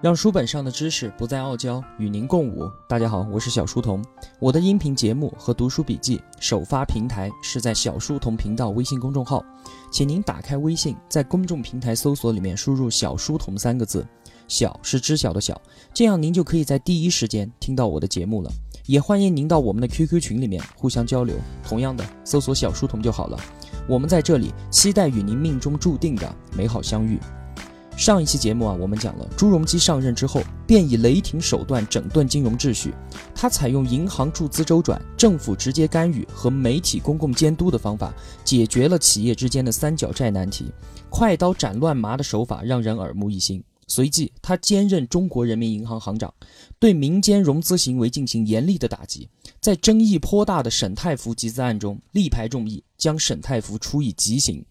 让书本上的知识不再傲娇，与您共舞。大家好，我是小书童。我的音频节目和读书笔记首发平台是在小书童频道微信公众号，请您打开微信，在公众平台搜索里面输入“小书童”三个字，小是知晓的小，这样您就可以在第一时间听到我的节目了。也欢迎您到我们的 QQ 群里面互相交流。同样的，搜索“小书童”就好了。我们在这里期待与您命中注定的美好相遇。上一期节目啊，我们讲了朱镕基上任之后，便以雷霆手段整顿金融秩序。他采用银行注资周转、政府直接干预和媒体公共监督的方法，解决了企业之间的三角债难题。快刀斩乱麻的手法让人耳目一新。随即，他兼任中国人民银行行长，对民间融资行为进行严厉的打击。在争议颇大的沈太福集资案中，力排众议，将沈太福处以极刑。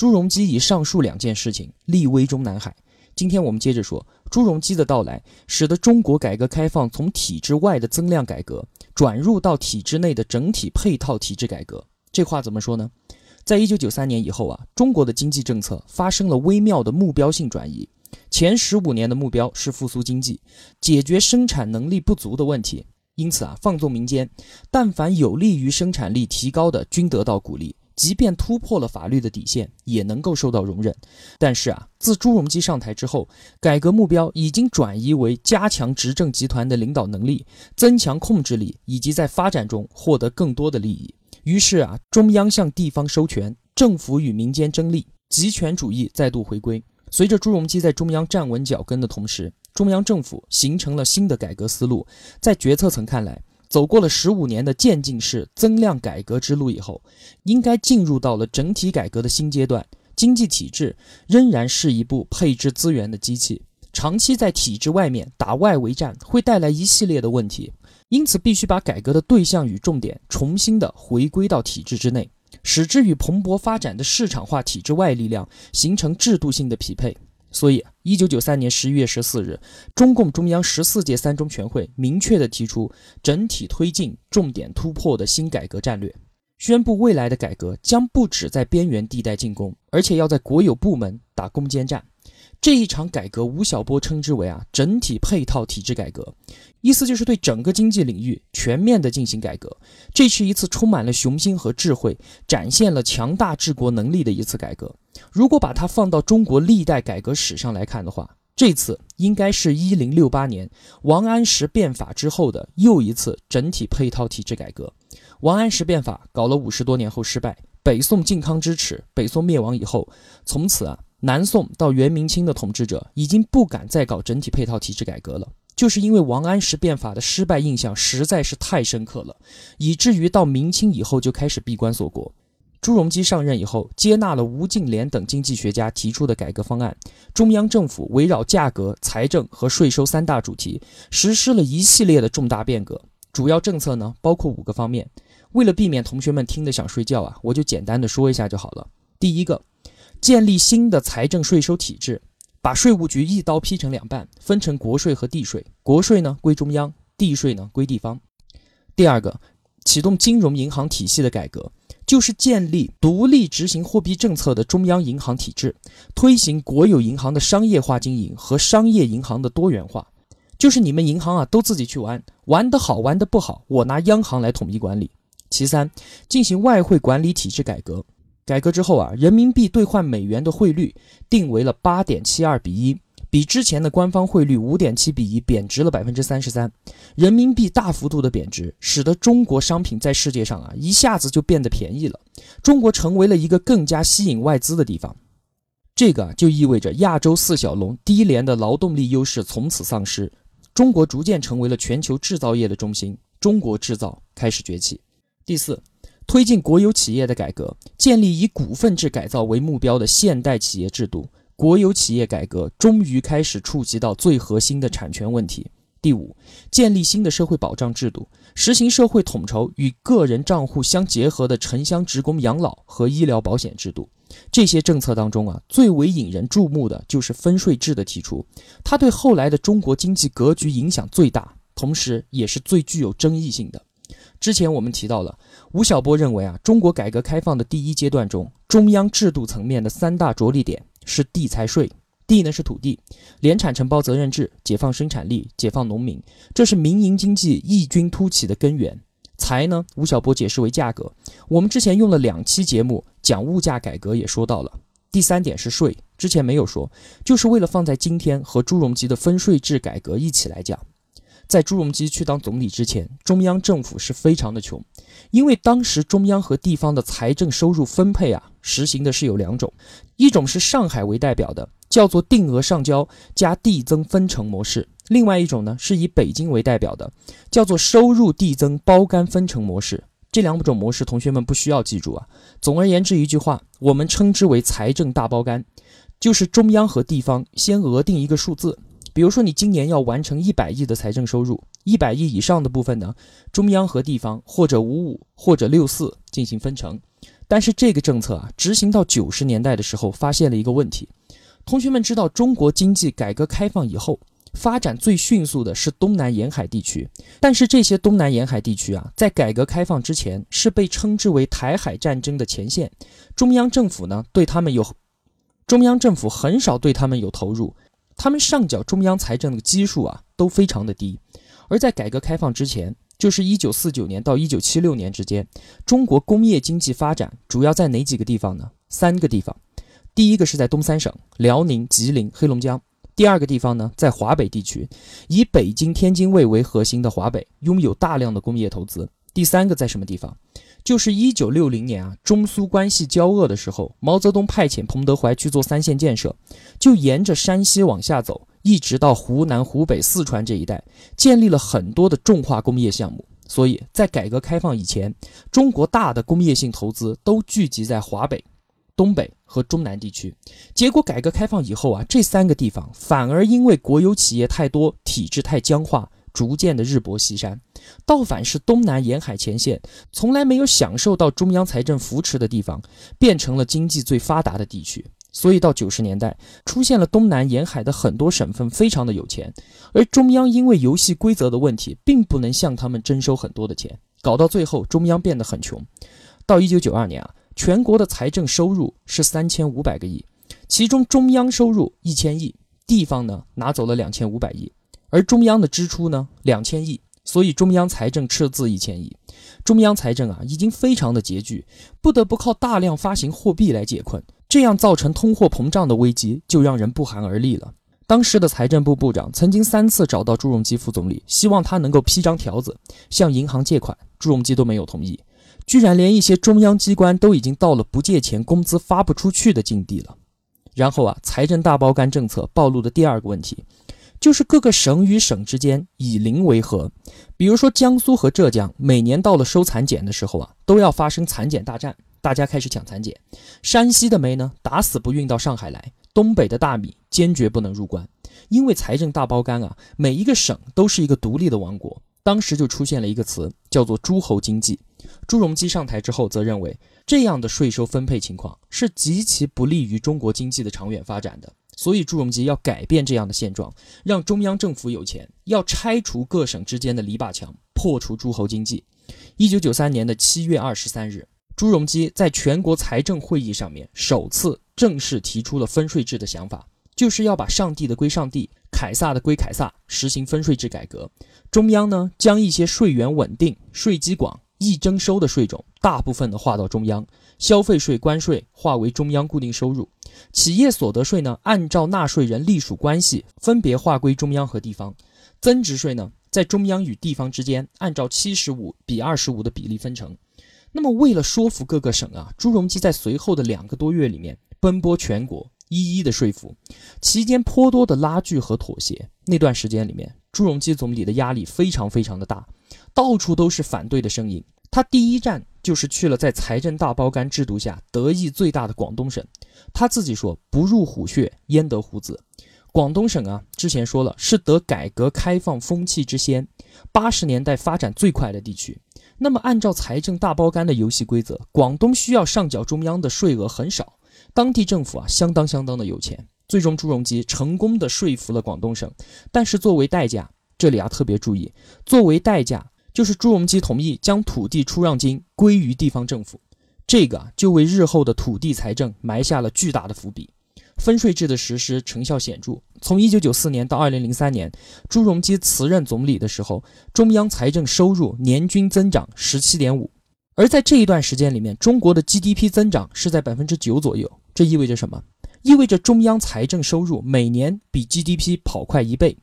朱镕基以上述两件事情立威中南海。今天我们接着说，朱镕基的到来，使得中国改革开放从体制外的增量改革转入到体制内的整体配套体制改革。这话怎么说呢？在一九九三年以后啊，中国的经济政策发生了微妙的目标性转移。前十五年的目标是复苏经济，解决生产能力不足的问题。因此啊，放纵民间，但凡有利于生产力提高的，均得到鼓励。即便突破了法律的底线，也能够受到容忍。但是啊，自朱镕基上台之后，改革目标已经转移为加强执政集团的领导能力，增强控制力，以及在发展中获得更多的利益。于是啊，中央向地方收权，政府与民间争利，集权主义再度回归。随着朱镕基在中央站稳脚跟的同时，中央政府形成了新的改革思路。在决策层看来，走过了十五年的渐进式增量改革之路以后，应该进入到了整体改革的新阶段。经济体制仍然是一部配置资源的机器，长期在体制外面打外围战会带来一系列的问题，因此必须把改革的对象与重点重新的回归到体制之内，使之与蓬勃发展的市场化体制外力量形成制度性的匹配。所以，一九九三年十一月十四日，中共中央十四届三中全会明确地提出整体推进、重点突破的新改革战略，宣布未来的改革将不止在边缘地带进攻，而且要在国有部门打攻坚战。这一场改革，吴晓波称之为啊整体配套体制改革，意思就是对整个经济领域全面的进行改革。这是一次充满了雄心和智慧，展现了强大治国能力的一次改革。如果把它放到中国历代改革史上来看的话，这次应该是一零六八年王安石变法之后的又一次整体配套体制改革。王安石变法搞了五十多年后失败，北宋靖康之耻，北宋灭亡以后，从此啊。南宋到元明清的统治者已经不敢再搞整体配套体制改革了，就是因为王安石变法的失败印象实在是太深刻了，以至于到明清以后就开始闭关锁国。朱镕基上任以后，接纳了吴敬琏等经济学家提出的改革方案，中央政府围绕价格、财政和税收三大主题，实施了一系列的重大变革。主要政策呢，包括五个方面。为了避免同学们听得想睡觉啊，我就简单的说一下就好了。第一个。建立新的财政税收体制，把税务局一刀劈成两半，分成国税和地税。国税呢归中央，地税呢归地方。第二个，启动金融银行体系的改革，就是建立独立执行货币政策的中央银行体制，推行国有银行的商业化经营和商业银行的多元化。就是你们银行啊都自己去玩，玩得好玩得不好，我拿央行来统一管理。其三，进行外汇管理体制改革。改革之后啊，人民币兑换美元的汇率定为了八点七二比一，比之前的官方汇率五点七比一贬值了百分之三十三。人民币大幅度的贬值，使得中国商品在世界上啊一下子就变得便宜了，中国成为了一个更加吸引外资的地方。这个就意味着亚洲四小龙低廉的劳动力优势从此丧失，中国逐渐成为了全球制造业的中心，中国制造开始崛起。第四。推进国有企业的改革，建立以股份制改造为目标的现代企业制度。国有企业改革终于开始触及到最核心的产权问题。第五，建立新的社会保障制度，实行社会统筹与个人账户相结合的城乡职工养老和医疗保险制度。这些政策当中啊，最为引人注目的就是分税制的提出，它对后来的中国经济格局影响最大，同时也是最具有争议性的。之前我们提到了，吴晓波认为啊，中国改革开放的第一阶段中，中央制度层面的三大着力点是地财税、地呢是土地，联产承包责任制，解放生产力，解放农民，这是民营经济异军突起的根源。财呢，吴晓波解释为价格。我们之前用了两期节目讲物价改革，也说到了。第三点是税，之前没有说，就是为了放在今天和朱镕基的分税制改革一起来讲。在朱镕基去当总理之前，中央政府是非常的穷，因为当时中央和地方的财政收入分配啊，实行的是有两种，一种是上海为代表的，叫做定额上交加递增分成模式；另外一种呢，是以北京为代表的，叫做收入递增包干分成模式。这两种模式，同学们不需要记住啊。总而言之，一句话，我们称之为财政大包干，就是中央和地方先额定一个数字。比如说，你今年要完成一百亿的财政收入，一百亿以上的部分呢，中央和地方或者五五或者六四进行分成。但是这个政策啊，执行到九十年代的时候，发现了一个问题。同学们知道，中国经济改革开放以后，发展最迅速的是东南沿海地区。但是这些东南沿海地区啊，在改革开放之前是被称之为台海战争的前线，中央政府呢对他们有，中央政府很少对他们有投入。他们上缴中央财政的基数啊都非常的低，而在改革开放之前，就是一九四九年到一九七六年之间，中国工业经济发展主要在哪几个地方呢？三个地方，第一个是在东三省，辽宁、吉林、黑龙江；第二个地方呢，在华北地区，以北京、天津卫为核心的华北，拥有大量的工业投资；第三个在什么地方？就是一九六零年啊，中苏关系交恶的时候，毛泽东派遣彭德怀去做三线建设，就沿着山西往下走，一直到湖南、湖北、四川这一带，建立了很多的重化工业项目。所以在改革开放以前，中国大的工业性投资都聚集在华北、东北和中南地区。结果改革开放以后啊，这三个地方反而因为国有企业太多，体制太僵化。逐渐的日薄西山，倒反是东南沿海前线从来没有享受到中央财政扶持的地方，变成了经济最发达的地区。所以到九十年代，出现了东南沿海的很多省份非常的有钱，而中央因为游戏规则的问题，并不能向他们征收很多的钱，搞到最后中央变得很穷。到一九九二年啊，全国的财政收入是三千五百个亿，其中中央收入一千亿，地方呢拿走了两千五百亿。而中央的支出呢，两千亿，所以中央财政赤字一千亿。中央财政啊，已经非常的拮据，不得不靠大量发行货币来解困，这样造成通货膨胀的危机就让人不寒而栗了。当时的财政部部长曾经三次找到朱镕基副总理，希望他能够批张条子向银行借款，朱镕基都没有同意。居然连一些中央机关都已经到了不借钱工资发不出去的境地了。然后啊，财政大包干政策暴露的第二个问题。就是各个省与省之间以邻为和，比如说江苏和浙江，每年到了收蚕茧的时候啊，都要发生蚕茧大战，大家开始抢蚕茧。山西的煤呢，打死不运到上海来；东北的大米坚决不能入关，因为财政大包干啊，每一个省都是一个独立的王国。当时就出现了一个词，叫做诸侯经济。朱镕基上台之后，则认为这样的税收分配情况是极其不利于中国经济的长远发展的。所以朱镕基要改变这样的现状，让中央政府有钱，要拆除各省之间的篱笆墙，破除诸侯经济。一九九三年的七月二十三日，朱镕基在全国财政会议上面首次正式提出了分税制的想法，就是要把上帝的归上帝，凯撒的归凯撒，实行分税制改革。中央呢，将一些税源稳定、税基广、易征收的税种，大部分的划到中央。消费税、关税划为中央固定收入，企业所得税呢，按照纳税人隶属关系分别划归中央和地方。增值税呢，在中央与地方之间按照七十五比二十五的比例分成。那么，为了说服各个省啊，朱镕基在随后的两个多月里面奔波全国，一一的说服，期间颇多的拉锯和妥协。那段时间里面，朱镕基总理的压力非常非常的大，到处都是反对的声音。他第一站就是去了在财政大包干制度下得益最大的广东省。他自己说：“不入虎穴，焉得虎子。”广东省啊，之前说了是得改革开放风气之先，八十年代发展最快的地区。那么按照财政大包干的游戏规则，广东需要上缴中央的税额很少，当地政府啊相当相当的有钱。最终朱镕基成功的说服了广东省，但是作为代价，这里啊特别注意，作为代价。就是朱镕基同意将土地出让金归于地方政府，这个就为日后的土地财政埋下了巨大的伏笔。分税制的实施成效显著。从一九九四年到二零零三年，朱镕基辞任总理的时候，中央财政收入年均增长十七点五。而在这一段时间里面，中国的 GDP 增长是在百分之九左右。这意味着什么？意味着中央财政收入每年比 GDP 跑快一倍。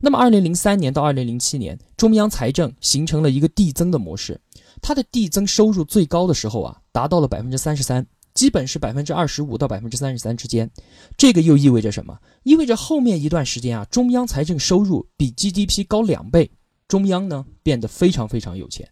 那么，二零零三年到二零零七年，中央财政形成了一个递增的模式。它的递增收入最高的时候啊，达到了百分之三十三，基本是百分之二十五到百分之三十三之间。这个又意味着什么？意味着后面一段时间啊，中央财政收入比 GDP 高两倍，中央呢变得非常非常有钱，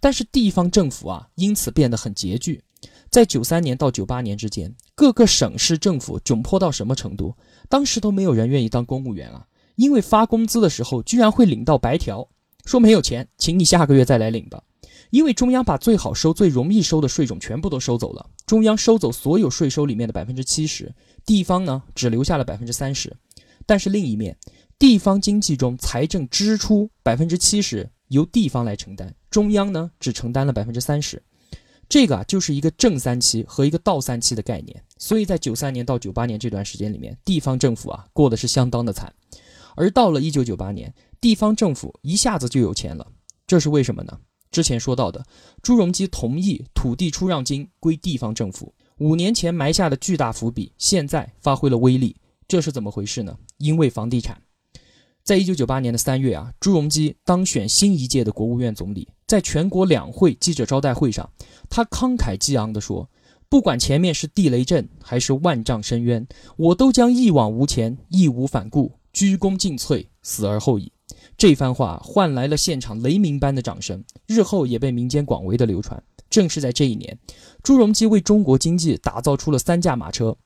但是地方政府啊因此变得很拮据。在九三年到九八年之间，各个省市政府窘迫到什么程度？当时都没有人愿意当公务员啊，因为发工资的时候居然会领到白条，说没有钱，请你下个月再来领吧。因为中央把最好收、最容易收的税种全部都收走了，中央收走所有税收里面的百分之七十，地方呢只留下了百分之三十。但是另一面，地方经济中财政支出百分之七十由地方来承担，中央呢只承担了百分之三十。这个啊，就是一个正三期和一个倒三期的概念。所以在九三年到九八年这段时间里面，地方政府啊过得是相当的惨。而到了一九九八年，地方政府一下子就有钱了，这是为什么呢？之前说到的，朱镕基同意土地出让金归地方政府，五年前埋下的巨大伏笔，现在发挥了威力。这是怎么回事呢？因为房地产。在一九九八年的三月啊，朱镕基当选新一届的国务院总理，在全国两会记者招待会上，他慷慨激昂地说：“不管前面是地雷阵还是万丈深渊，我都将一往无前，义无反顾，鞠躬尽瘁，死而后已。”这番话换来了现场雷鸣般的掌声，日后也被民间广为的流传。正是在这一年，朱镕基为中国经济打造出了三驾马车。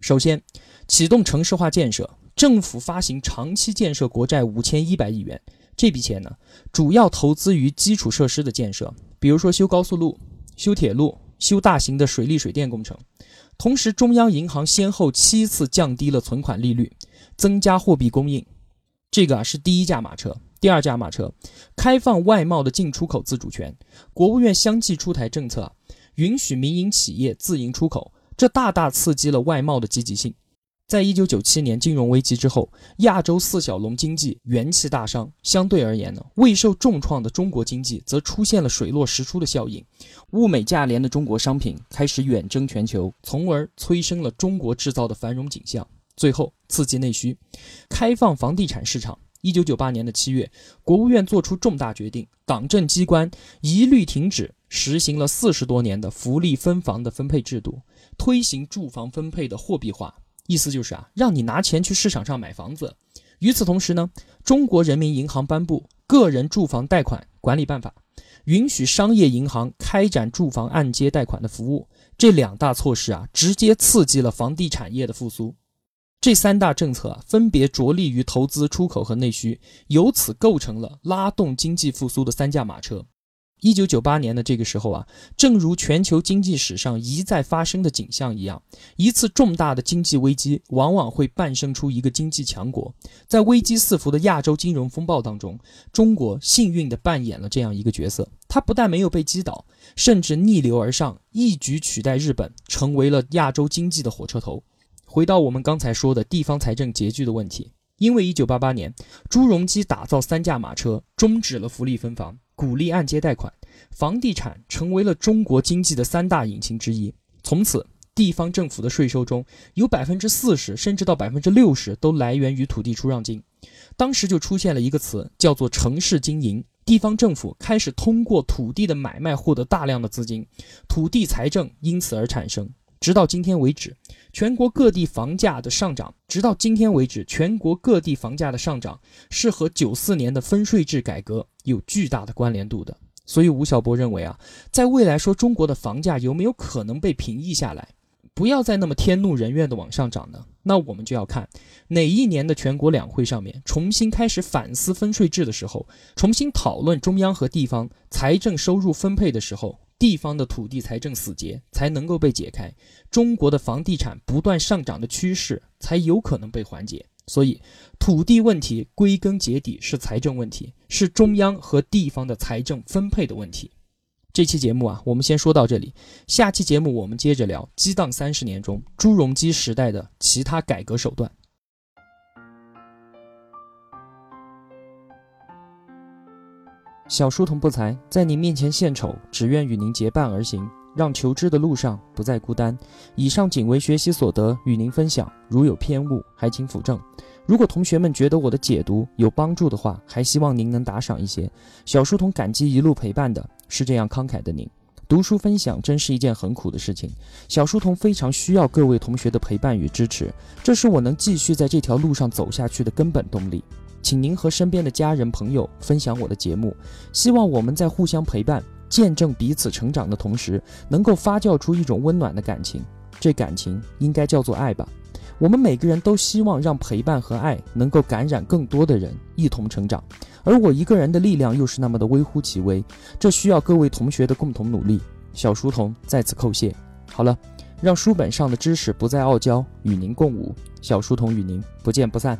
首先，启动城市化建设。政府发行长期建设国债五千一百亿元，这笔钱呢，主要投资于基础设施的建设，比如说修高速路、修铁路、修大型的水利水电工程。同时，中央银行先后七次降低了存款利率，增加货币供应。这个啊是第一驾马车。第二驾马车，开放外贸的进出口自主权。国务院相继出台政策，允许民营企业自营出口，这大大刺激了外贸的积极性。在一九九七年金融危机之后，亚洲四小龙经济元气大伤。相对而言呢，未受重创的中国经济则出现了水落石出的效应，物美价廉的中国商品开始远征全球，从而催生了中国制造的繁荣景象。最后，刺激内需，开放房地产市场。一九九八年的七月，国务院作出重大决定，党政机关一律停止实行了四十多年的福利分房的分配制度，推行住房分配的货币化。意思就是啊，让你拿钱去市场上买房子。与此同时呢，中国人民银行颁布《个人住房贷款管理办法》，允许商业银行开展住房按揭贷款的服务。这两大措施啊，直接刺激了房地产业的复苏。这三大政策啊，分别着力于投资、出口和内需，由此构成了拉动经济复苏的三驾马车。一九九八年的这个时候啊，正如全球经济史上一再发生的景象一样，一次重大的经济危机往往会诞生出一个经济强国。在危机四伏的亚洲金融风暴当中，中国幸运地扮演了这样一个角色。它不但没有被击倒，甚至逆流而上，一举取代日本，成为了亚洲经济的火车头。回到我们刚才说的地方财政拮据的问题，因为一九八八年朱镕基打造三驾马车，终止了福利分房。鼓励按揭贷款，房地产成为了中国经济的三大引擎之一。从此，地方政府的税收中有百分之四十，甚至到百分之六十都来源于土地出让金。当时就出现了一个词，叫做城市经营。地方政府开始通过土地的买卖获得大量的资金，土地财政因此而产生。直到今天为止，全国各地房价的上涨，直到今天为止，全国各地房价的上涨是和九四年的分税制改革有巨大的关联度的。所以吴晓波认为啊，在未来说中国的房价有没有可能被平抑下来，不要再那么天怒人怨的往上涨呢？那我们就要看哪一年的全国两会上面重新开始反思分税制的时候，重新讨论中央和地方财政收入分配的时候。地方的土地财政死结才能够被解开，中国的房地产不断上涨的趋势才有可能被缓解。所以，土地问题归根结底是财政问题，是中央和地方的财政分配的问题。这期节目啊，我们先说到这里。下期节目我们接着聊激荡三十年中朱镕基时代的其他改革手段。小书童不才，在您面前献丑，只愿与您结伴而行，让求知的路上不再孤单。以上仅为学习所得，与您分享。如有偏误，还请斧正。如果同学们觉得我的解读有帮助的话，还希望您能打赏一些。小书童感激一路陪伴的。是这样慷慨的您，读书分享真是一件很苦的事情。小书童非常需要各位同学的陪伴与支持，这是我能继续在这条路上走下去的根本动力。请您和身边的家人朋友分享我的节目，希望我们在互相陪伴、见证彼此成长的同时，能够发酵出一种温暖的感情。这感情应该叫做爱吧。我们每个人都希望让陪伴和爱能够感染更多的人，一同成长。而我一个人的力量又是那么的微乎其微，这需要各位同学的共同努力。小书童在此叩谢。好了，让书本上的知识不再傲娇，与您共舞。小书童与您不见不散。